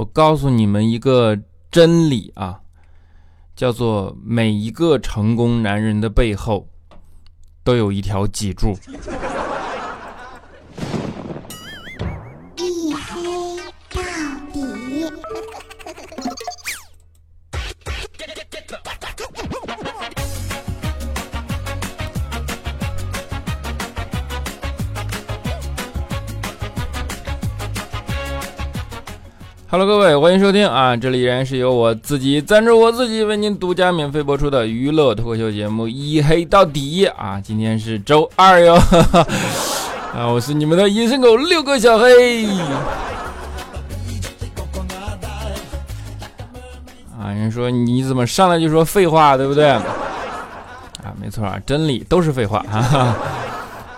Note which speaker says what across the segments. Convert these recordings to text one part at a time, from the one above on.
Speaker 1: 我告诉你们一个真理啊，叫做每一个成功男人的背后都有一条脊柱。Hello，各位，欢迎收听啊！这里依然是由我自己赞助我自己为您独家免费播出的娱乐脱口秀节目《一黑到底》啊！今天是周二哟，啊！我是你们的隐身狗六个小黑啊！人说你怎么上来就说废话，对不对？啊，没错啊，真理都是废话，哈哈。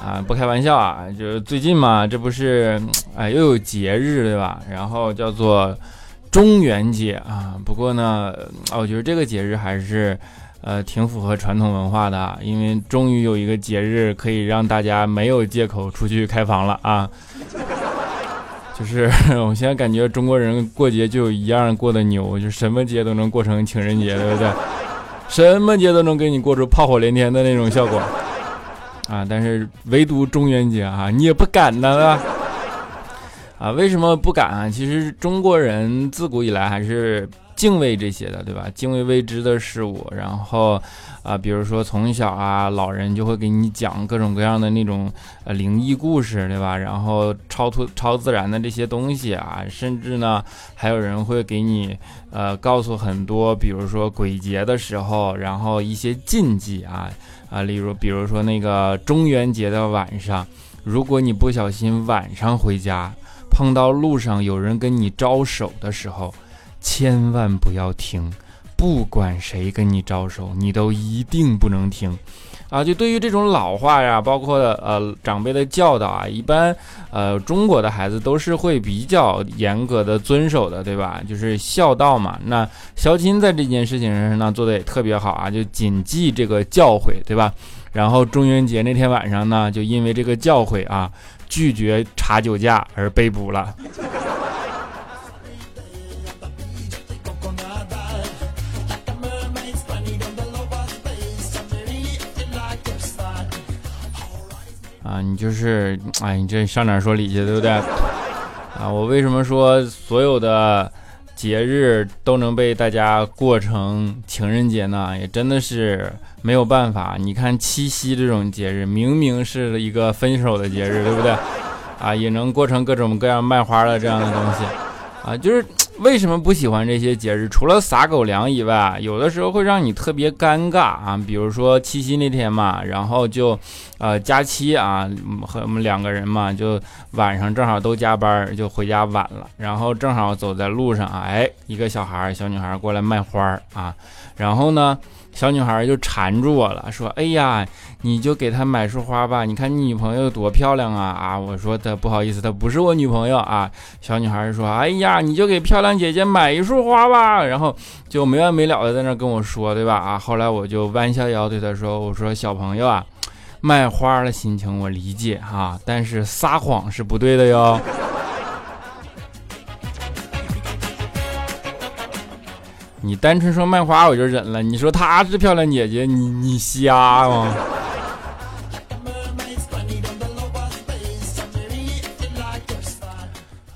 Speaker 1: 啊，不开玩笑啊，就是最近嘛，这不是，哎，又有节日对吧？然后叫做中元节啊。不过呢，啊我觉得这个节日还是，呃，挺符合传统文化的，因为终于有一个节日可以让大家没有借口出去开房了啊。就是 我现在感觉中国人过节就一样过的牛，就什么节都能过成情人节，对不对？什么节都能给你过出炮火连天的那种效果。啊，但是唯独中元节啊，你也不敢呢，对吧？啊，为什么不敢啊？其实中国人自古以来还是敬畏这些的，对吧？敬畏未知的事物，然后啊，比如说从小啊，老人就会给你讲各种各样的那种呃灵异故事，对吧？然后超脱超自然的这些东西啊，甚至呢，还有人会给你呃告诉很多，比如说鬼节的时候，然后一些禁忌啊。啊，例如，比如说那个中元节的晚上，如果你不小心晚上回家，碰到路上有人跟你招手的时候，千万不要停，不管谁跟你招手，你都一定不能停。啊，就对于这种老话呀，包括呃长辈的教导啊，一般呃中国的孩子都是会比较严格的遵守的，对吧？就是孝道嘛。那肖钦在这件事情上呢做的也特别好啊，就谨记这个教诲，对吧？然后中元节那天晚上呢，就因为这个教诲啊，拒绝查酒驾而被捕了。啊，你就是，哎，你这上哪说理去，对不对？啊，我为什么说所有的节日都能被大家过成情人节呢？也真的是没有办法。你看七夕这种节日，明明是一个分手的节日，对不对？啊，也能过成各种各样卖花的这样的东西，啊，就是。为什么不喜欢这些节日？除了撒狗粮以外，有的时候会让你特别尴尬啊。比如说七夕那天嘛，然后就，呃，假期啊，和我们两个人嘛，就晚上正好都加班，就回家晚了。然后正好走在路上啊，哎，一个小孩小女孩过来卖花啊，然后呢。小女孩就缠住我了，说：“哎呀，你就给她买束花吧，你看你女朋友多漂亮啊！”啊，我说她不好意思，她不是我女朋友啊。小女孩说：“哎呀，你就给漂亮姐姐买一束花吧。”然后就没完没了的在那跟我说，对吧？啊，后来我就弯下腰对她说：“我说小朋友啊，卖花的心情我理解哈，但是撒谎是不对的哟。”你单纯说卖花我就忍了，你说她是漂亮姐姐，你你瞎吗？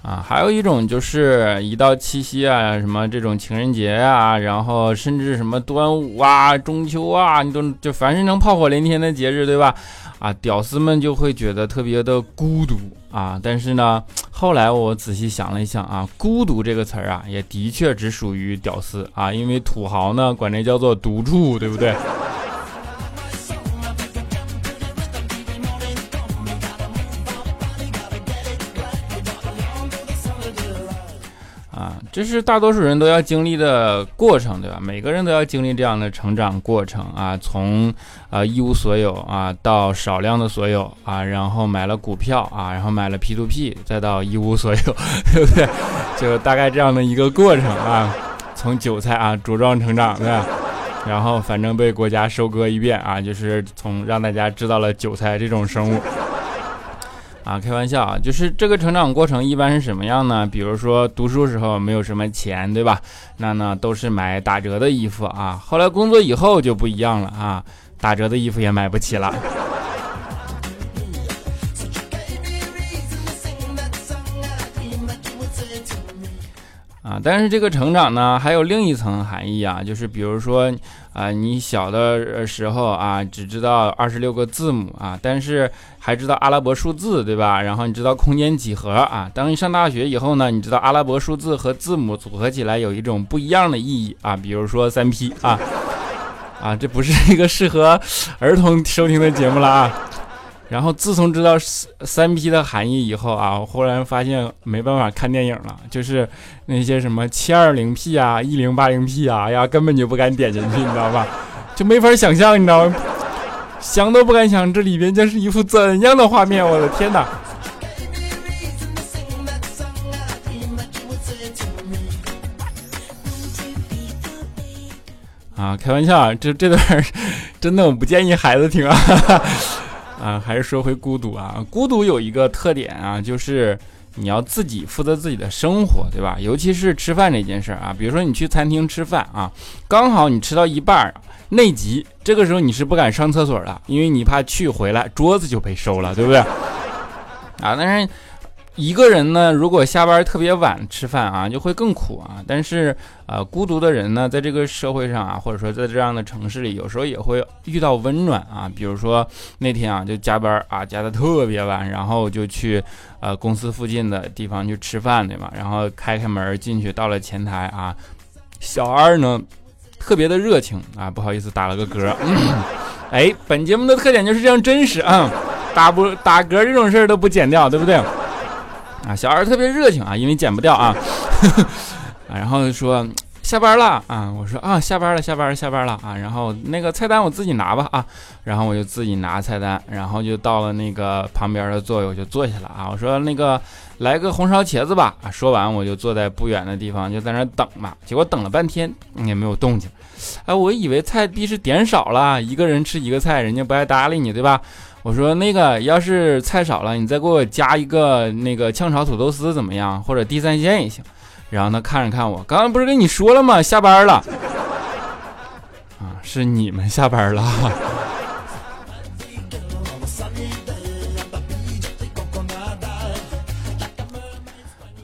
Speaker 1: 啊还有一种就是一到七夕啊，什么这种情人节啊，然后甚至什么端午啊、中秋啊，你都就凡是能炮火连天的节日，对吧？啊，屌丝们就会觉得特别的孤独啊。但是呢，后来我仔细想了一想啊，孤独这个词儿啊，也的确只属于屌丝啊，因为土豪呢管这叫做独处，对不对？这是大多数人都要经历的过程，对吧？每个人都要经历这样的成长过程啊，从啊一无所有啊到少量的所有啊，然后买了股票啊，然后买了 P to P，再到一无所有，对不对？就大概这样的一个过程啊，从韭菜啊茁壮成长，对吧？然后反正被国家收割一遍啊，就是从让大家知道了韭菜这种生物。啊，开玩笑啊，就是这个成长过程一般是什么样呢？比如说读书时候没有什么钱，对吧？那呢都是买打折的衣服啊。后来工作以后就不一样了啊，打折的衣服也买不起了。啊，但是这个成长呢，还有另一层含义啊，就是比如说，啊，你小的时候啊，只知道二十六个字母啊，但是还知道阿拉伯数字，对吧？然后你知道空间几何啊。当你上大学以后呢，你知道阿拉伯数字和字母组合起来有一种不一样的意义啊，比如说三 P 啊，啊，这不是一个适合儿童收听的节目了啊。然后自从知道三 P 的含义以后啊，我忽然发现没办法看电影了，就是那些什么七二零 P 啊、一零八零 P 啊，哎呀，根本就不敢点进去，你知道吧？就没法想象，你知道吗？想都不敢想，这里边将是一幅怎样的画面？我的天哪！啊，开玩笑啊，这这段真的我不建议孩子听啊。啊，还是说回孤独啊。孤独有一个特点啊，就是你要自己负责自己的生活，对吧？尤其是吃饭这件事啊。比如说你去餐厅吃饭啊，刚好你吃到一半内急，这个时候你是不敢上厕所的，因为你怕去回来桌子就被收了，对不对？啊，但是。一个人呢，如果下班特别晚吃饭啊，就会更苦啊。但是，呃，孤独的人呢，在这个社会上啊，或者说在这样的城市里，有时候也会遇到温暖啊。比如说那天啊，就加班啊，加的特别晚，然后就去呃公司附近的地方去吃饭，对吗？然后开开门进去，到了前台啊，小二呢特别的热情啊，不好意思打了个嗝。哎，本节目的特点就是这样真实啊，打不打嗝这种事儿都不剪掉，对不对？啊，小二特别热情啊，因为剪不掉啊，啊，然后说下班了啊，我说啊，下班了，下班了，下班了啊，然后那个菜单我自己拿吧啊，然后我就自己拿菜单，然后就到了那个旁边的座位，我就坐下了啊，我说那个来个红烧茄子吧啊，说完我就坐在不远的地方就在那等嘛，结果等了半天也没有动静，哎，我以为菜必是点少了，一个人吃一个菜，人家不爱搭理你，对吧？我说那个要是菜少了，你再给我加一个那个炝炒土豆丝怎么样？或者地三鲜也行。然后他看着看我，刚刚不是跟你说了吗？下班了。啊，是你们下班了。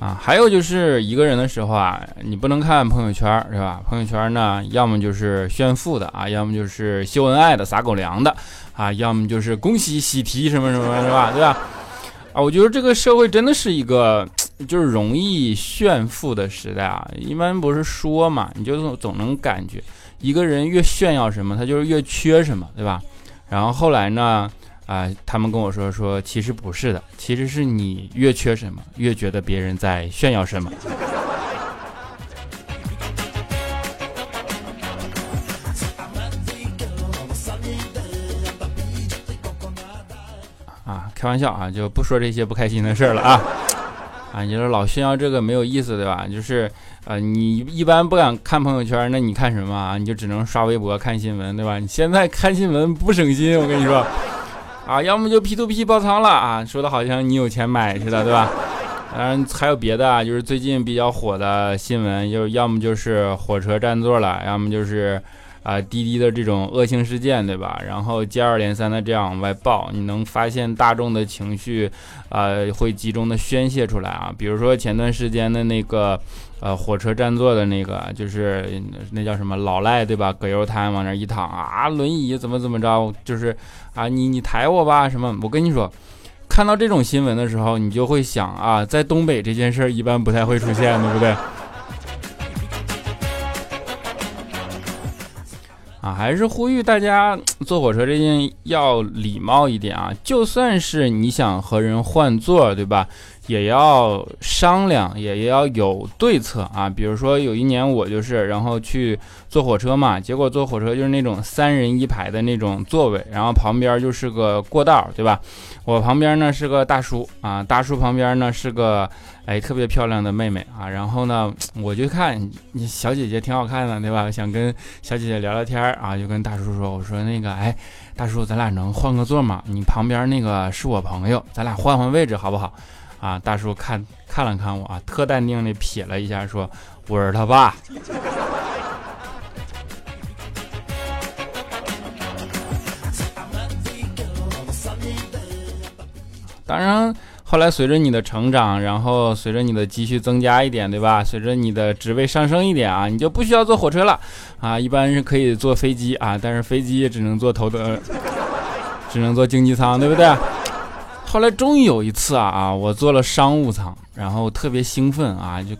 Speaker 1: 啊，还有就是一个人的时候啊，你不能看朋友圈，是吧？朋友圈呢，要么就是炫富的啊，要么就是秀恩爱的、撒狗粮的啊，要么就是恭喜喜提什么什么，是吧？对吧？啊，我觉得这个社会真的是一个就是容易炫富的时代啊。一般不是说嘛，你就总总能感觉一个人越炫耀什么，他就是越缺什么，对吧？然后后来呢？啊，他们跟我说说，其实不是的，其实是你越缺什么，越觉得别人在炫耀什么。啊，开玩笑啊，就不说这些不开心的事了啊。啊，你说老炫耀这个没有意思，对吧？就是，呃，你一般不敢看朋友圈，那你看什么啊？你就只能刷微博看新闻，对吧？你现在看新闻不省心，我跟你说。啊，要么就 P to P 爆仓了啊，说的好像你有钱买似的，对吧？当然还有别的啊，就是最近比较火的新闻，就要么就是火车占座了，要么就是啊滴滴的这种恶性事件，对吧？然后接二连三的这样往外爆，你能发现大众的情绪啊会集中的宣泄出来啊，比如说前段时间的那个。呃，火车占座的那个，就是那叫什么老赖，对吧？葛优瘫往那一躺啊，轮椅怎么怎么着，就是啊，你你抬我吧，什么？我跟你说，看到这种新闻的时候，你就会想啊，在东北这件事儿一般不太会出现，对不对？啊，还是呼吁大家坐火车这件要礼貌一点啊，就算是你想和人换座，对吧？也要商量，也要有对策啊。比如说有一年我就是，然后去坐火车嘛，结果坐火车就是那种三人一排的那种座位，然后旁边就是个过道，对吧？我旁边呢是个大叔啊，大叔旁边呢是个哎特别漂亮的妹妹啊。然后呢，我就看你小姐姐挺好看的，对吧？想跟小姐姐聊聊天啊，就跟大叔说，我说那个哎，大叔，咱俩能换个座吗？你旁边那个是我朋友，咱俩换换位置好不好？啊，大叔看看了看我啊，特淡定的瞥了一下，说：“我是他爸。”当然，后来随着你的成长，然后随着你的积蓄增加一点，对吧？随着你的职位上升一点啊，你就不需要坐火车了啊，一般是可以坐飞机啊，但是飞机也只能坐头等，只能坐经济舱，对不对？后来终于有一次啊啊，我坐了商务舱，然后特别兴奋啊，就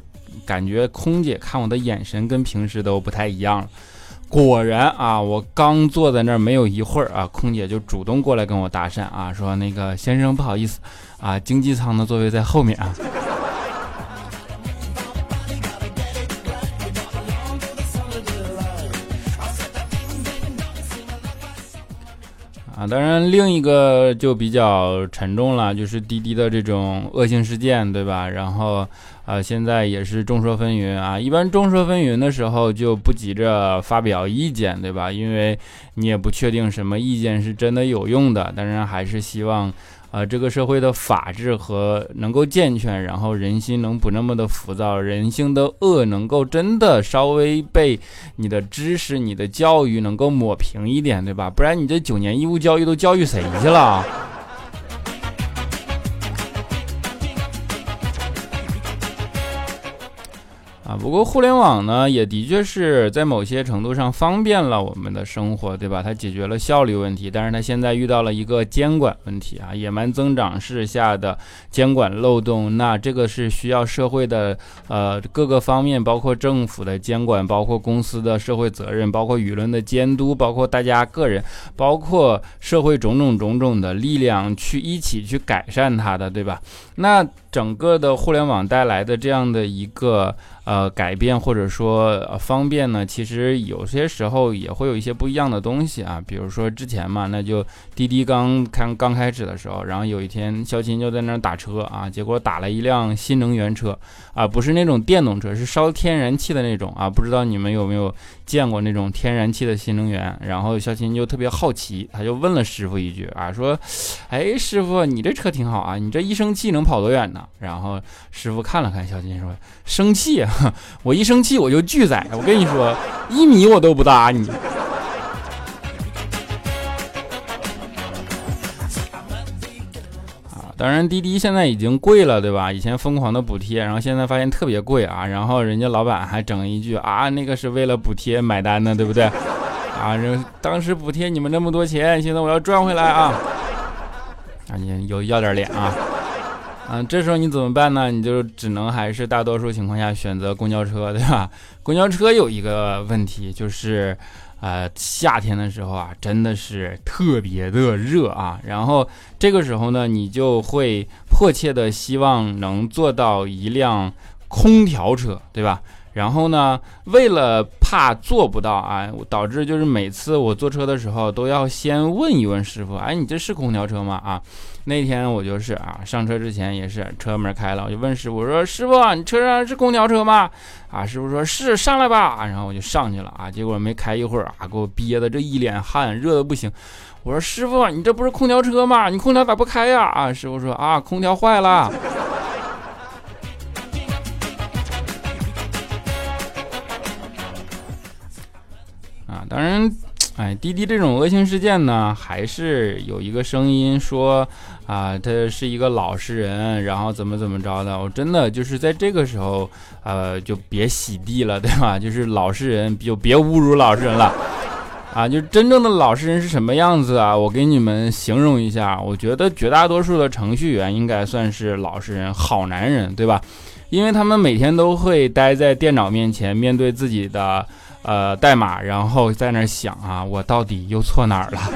Speaker 1: 感觉空姐看我的眼神跟平时都不太一样了。果然啊，我刚坐在那儿没有一会儿啊，空姐就主动过来跟我搭讪啊，说那个先生不好意思啊，经济舱的座位在后面啊。啊，当然，另一个就比较沉重了，就是滴滴的这种恶性事件，对吧？然后，呃，现在也是众说纷纭啊。一般众说纷纭的时候，就不急着发表意见，对吧？因为你也不确定什么意见是真的有用的。当然，还是希望。啊，这个社会的法治和能够健全，然后人心能不那么的浮躁，人性的恶能够真的稍微被你的知识、你的教育能够抹平一点，对吧？不然你这九年义务教育都教育谁去了？啊，不过互联网呢，也的确是在某些程度上方便了我们的生活，对吧？它解决了效率问题，但是它现在遇到了一个监管问题啊，野蛮增长式下的监管漏洞，那这个是需要社会的呃各个方面，包括政府的监管，包括公司的社会责任，包括舆论的监督，包括大家个人，包括社会种种种种的力量去一起去改善它的，对吧？那整个的互联网带来的这样的一个。呃，改变或者说方便呢，其实有些时候也会有一些不一样的东西啊。比如说之前嘛，那就滴滴刚开刚开始的时候，然后有一天肖琴就在那儿打车啊，结果打了一辆新能源车啊，不是那种电动车，是烧天然气的那种啊。不知道你们有没有见过那种天然气的新能源？然后肖琴就特别好奇，他就问了师傅一句啊，说：“哎，师傅，你这车挺好啊，你这一生气能跑多远呢？”然后师傅看了看肖琴，说：“生气。”我一生气我就拒载，我跟你说，一米我都不搭你。当然滴滴现在已经贵了，对吧？以前疯狂的补贴，然后现在发现特别贵啊，然后人家老板还整一句啊，那个是为了补贴买单的，对不对？啊，这当时补贴你们那么多钱，现在我要赚回来啊！啊，你有要点脸啊！嗯，这时候你怎么办呢？你就只能还是大多数情况下选择公交车，对吧？公交车有一个问题就是，呃，夏天的时候啊，真的是特别的热啊。然后这个时候呢，你就会迫切的希望能坐到一辆空调车，对吧？然后呢，为了怕做不到啊，导致就是每次我坐车的时候都要先问一问师傅，哎，你这是空调车吗？啊，那天我就是啊，上车之前也是车门开了，我就问师傅，说师傅，你车上是空调车吗？啊，师傅说是，上来吧。然后我就上去了啊，结果没开一会儿啊，给我憋的这一脸汗，热的不行。我说师傅，你这不是空调车吗？你空调咋不开呀？啊，师傅说啊，空调坏了。当然，哎，滴滴这种恶性事件呢，还是有一个声音说，啊，他是一个老实人，然后怎么怎么着的。我真的就是在这个时候，呃，就别洗地了，对吧？就是老实人就别侮辱老实人了，啊，就真正的老实人是什么样子啊？我给你们形容一下，我觉得绝大多数的程序员应该算是老实人、好男人，对吧？因为他们每天都会待在电脑面前，面对自己的。呃，代码，然后在那想啊，我到底又错哪儿了？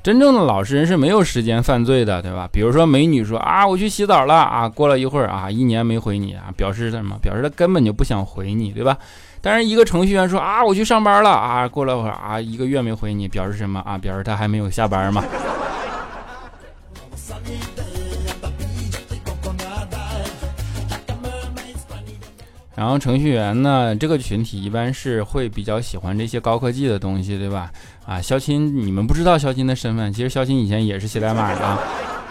Speaker 1: 真正的老实人是没有时间犯罪的，对吧？比如说美女说啊，我去洗澡了啊，过了一会儿啊，一年没回你啊，表示什么？表示他根本就不想回你，对吧？但是一个程序员说啊，我去上班了啊，过了会儿啊，一个月没回你，表示什么啊？表示他还没有下班嘛。然后程序员呢，这个群体一般是会比较喜欢这些高科技的东西，对吧？啊，肖钦，你们不知道肖钦的身份，其实肖钦以前也是写代码的。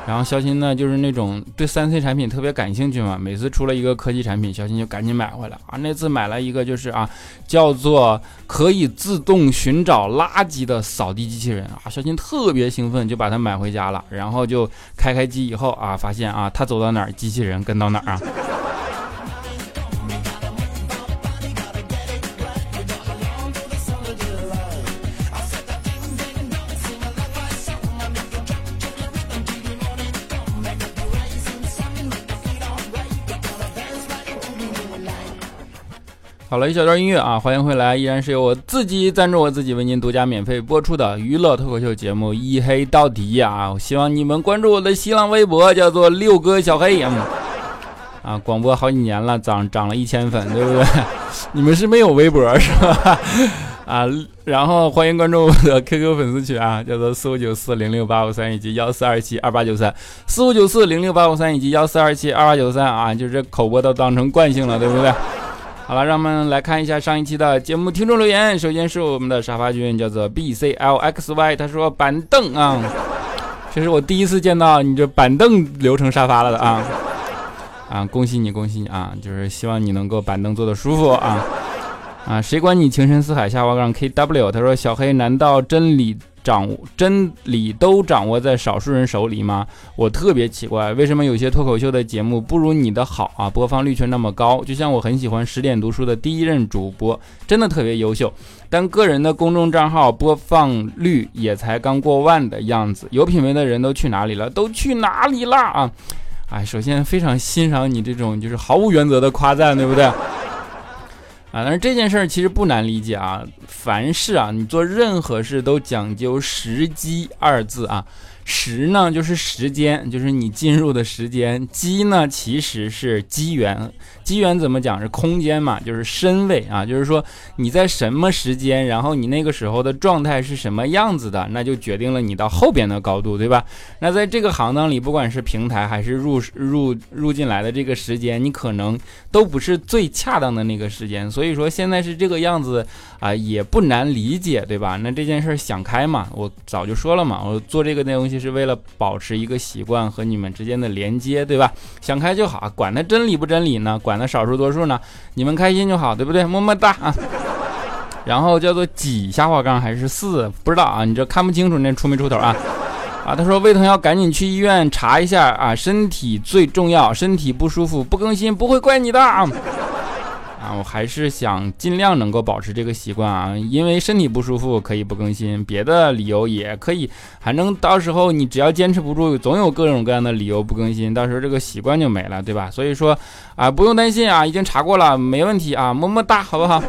Speaker 1: 然后肖钦呢，就是那种对三 C 产品特别感兴趣嘛，每次出了一个科技产品，肖钦就赶紧买回来啊。那次买了一个就是啊，叫做可以自动寻找垃圾的扫地机器人啊，肖钦特别兴奋，就把它买回家了。然后就开开机以后啊，发现啊，他走到哪儿，机器人跟到哪儿啊。好了一小段音乐啊，欢迎回来，依然是由我自己赞助我自己为您独家免费播出的娱乐脱口秀节目《一黑到底》啊！我希望你们关注我的新浪微博，叫做六哥小黑啊。啊，广播好几年了，涨涨了一千粉，对不对？你们是没有微博是吧？啊，然后欢迎关注我的 QQ 粉丝群啊，叫做四五九四零六八五三以及幺四二七二八九三，四五九四零六八五三以及幺四二七二八九三啊，就这口播都当成惯性了，对不对？好了，让我们来看一下上一期的节目听众留言。首先是我们的沙发君，叫做 B C L X Y，他说板凳啊，这是我第一次见到你这板凳留成沙发了的啊啊，恭喜你，恭喜你啊！就是希望你能够板凳坐的舒服啊啊！谁管你情深似海下滑杠 K W？他说小黑，难道真理？掌握真理都掌握在少数人手里吗？我特别奇怪，为什么有些脱口秀的节目不如你的好啊？播放率却那么高。就像我很喜欢十点读书的第一任主播，真的特别优秀，但个人的公众账号播放率也才刚过万的样子。有品位的人都去哪里了？都去哪里了啊？哎，首先非常欣赏你这种就是毫无原则的夸赞，对不对？啊，但是这件事儿其实不难理解啊。凡事啊，你做任何事都讲究时机二字啊。时呢就是时间，就是你进入的时间；机呢其实是机缘，机缘怎么讲是空间嘛，就是身位啊，就是说你在什么时间，然后你那个时候的状态是什么样子的，那就决定了你到后边的高度，对吧？那在这个行当里，不管是平台还是入入入进来的这个时间，你可能都不是最恰当的那个时间，所以所以说现在是这个样子啊，也不难理解，对吧？那这件事想开嘛，我早就说了嘛，我做这个内容是为了保持一个习惯和你们之间的连接，对吧？想开就好，管他真理不真理呢？管他少数多数呢？你们开心就好，对不对？么么哒啊！然后叫做几下滑杠还是四？不知道啊，你这看不清楚那出没出头啊？啊，他说胃疼要赶紧去医院查一下啊，身体最重要，身体不舒服不更新不会怪你的啊。啊，我还是想尽量能够保持这个习惯啊，因为身体不舒服可以不更新，别的理由也可以，反正到时候你只要坚持不住，总有各种各样的理由不更新，到时候这个习惯就没了，对吧？所以说啊，不用担心啊，已经查过了，没问题啊，么么哒，好不好？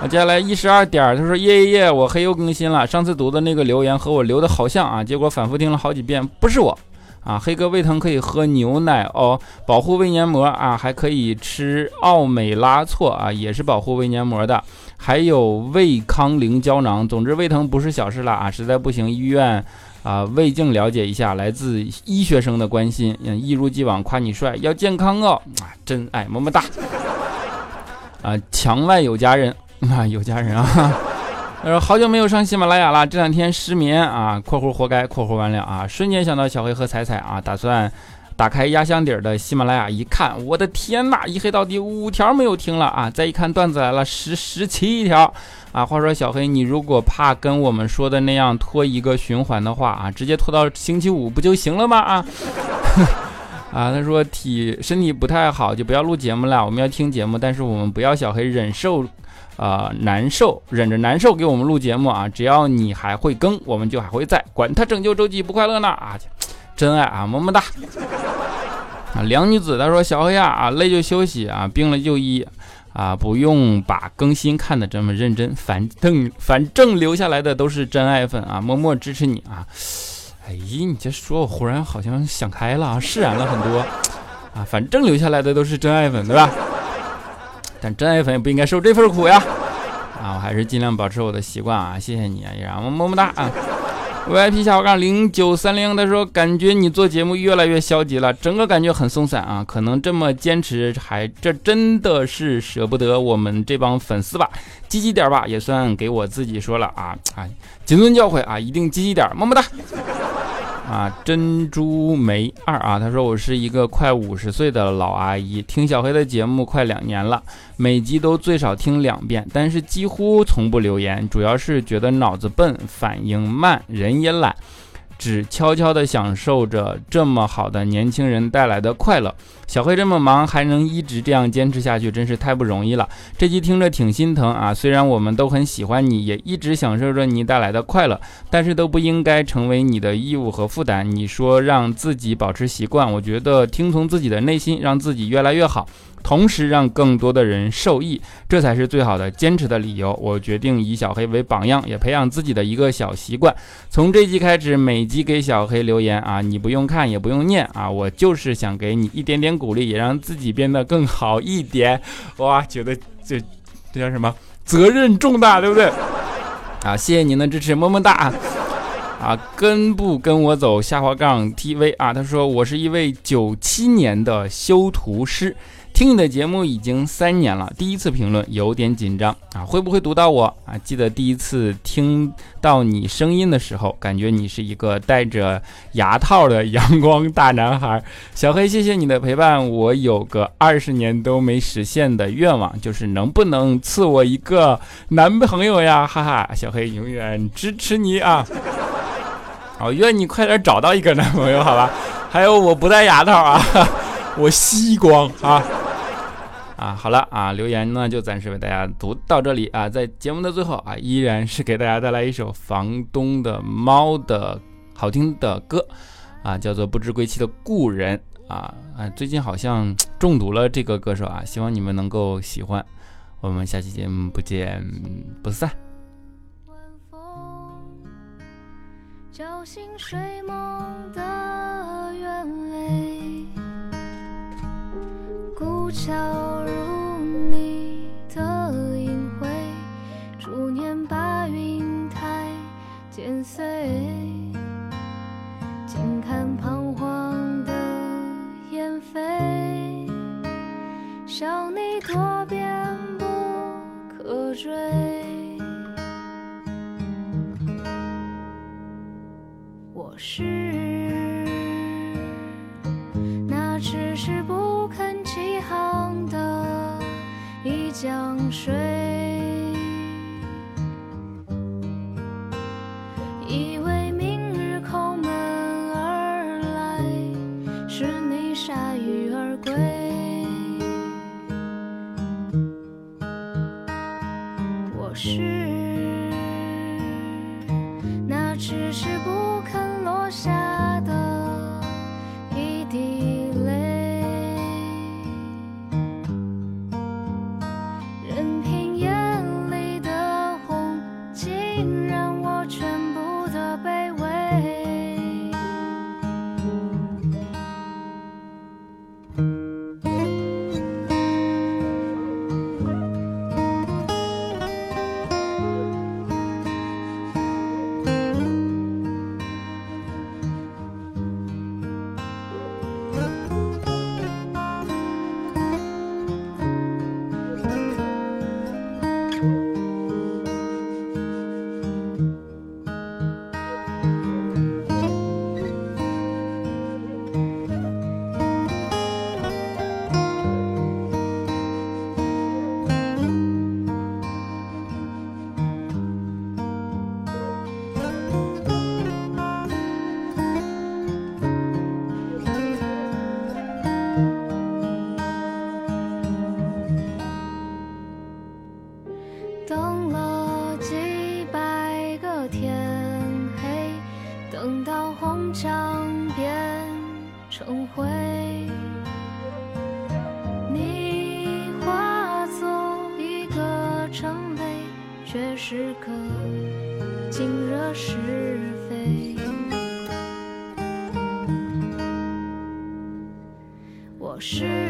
Speaker 1: 啊，接下来一十二点，他说耶耶耶，我黑又更新了，上次读的那个留言和我留的好像啊，结果反复听了好几遍，不是我。啊，黑哥胃疼可以喝牛奶哦，保护胃黏膜啊，还可以吃奥美拉唑啊，也是保护胃黏膜的，还有胃康灵胶囊。总之，胃疼不是小事了啊，实在不行，医院啊胃镜了解一下。来自医学生的关心，嗯，一如既往夸你帅，要健康哦，啊，真爱，么么哒。啊，墙外有佳人啊，有佳人啊。他说好久没有上喜马拉雅了，这两天失眠啊，括弧活该，括弧完了啊，瞬间想到小黑和彩彩啊，打算打开压箱底的喜马拉雅一看，我的天呐，一黑到底五条没有听了啊，再一看段子来了十十七条啊。话说小黑，你如果怕跟我们说的那样拖一个循环的话啊，直接拖到星期五不就行了吗啊？啊，他说体身体不太好就不要录节目了，我们要听节目，但是我们不要小黑忍受。啊，难受，忍着难受给我们录节目啊！只要你还会更，我们就还会在，管他拯救周记不快乐呢啊！真爱啊，么么哒！啊，梁女子她说小黑呀啊，累就休息啊，病了就医啊，不用把更新看得这么认真，反正反正留下来的都是真爱粉啊，默默支持你啊。哎，你这说我忽然好像想开了啊，释然了很多啊，反正留下来的都是真爱粉，对吧？但真爱粉也不应该受这份苦呀。啊，我还是尽量保持我的习惯啊，谢谢你啊，也让我么么哒啊。VIP 下划杠零九三零，他说感觉你做节目越来越消极了，整个感觉很松散啊。可能这么坚持，还这真的是舍不得我们这帮粉丝吧？积极点吧，也算给我自己说了啊啊，谨遵教诲啊，一定积极点，么么哒。啊，珍珠梅二啊，他说我是一个快五十岁的老阿姨，听小黑的节目快两年了，每集都最少听两遍，但是几乎从不留言，主要是觉得脑子笨，反应慢，人也懒。只悄悄地享受着这么好的年轻人带来的快乐。小黑这么忙还能一直这样坚持下去，真是太不容易了。这集听着挺心疼啊，虽然我们都很喜欢你，也一直享受着你带来的快乐，但是都不应该成为你的义务和负担。你说让自己保持习惯，我觉得听从自己的内心，让自己越来越好。同时让更多的人受益，这才是最好的坚持的理由。我决定以小黑为榜样，也培养自己的一个小习惯。从这集开始，每集给小黑留言啊，你不用看，也不用念啊，我就是想给你一点点鼓励，也让自己变得更好一点。哇，觉得这这叫什么？责任重大，对不对？啊，谢谢您的支持，么么哒。啊，跟不跟我走？下滑杠 TV 啊，他说我是一位九七年的修图师。听你的节目已经三年了，第一次评论有点紧张啊，会不会读到我啊？记得第一次听到你声音的时候，感觉你是一个戴着牙套的阳光大男孩。小黑，谢谢你的陪伴，我有个二十年都没实现的愿望，就是能不能赐我一个男朋友呀？哈哈，小黑永远支持你啊！好，愿你快点找到一个男朋友，好吧？还有，我不戴牙套啊，我吸光啊。啊，好了啊，留言呢就暂时为大家读到这里啊，在节目的最后啊，依然是给大家带来一首房东的猫的好听的歌啊，叫做不知归期的故人。啊啊，最近好像中毒了这个歌手啊，希望你们能够喜欢，我们下期节目不见不散。晚风叫醒睡梦的原味古桥如你的影辉，逐年把云台剪碎。静看彷徨的燕飞，想你多变不可追。我是江水，等到红墙变成灰，你化作
Speaker 2: 一颗尘埃，却是个惊扰是非。我是。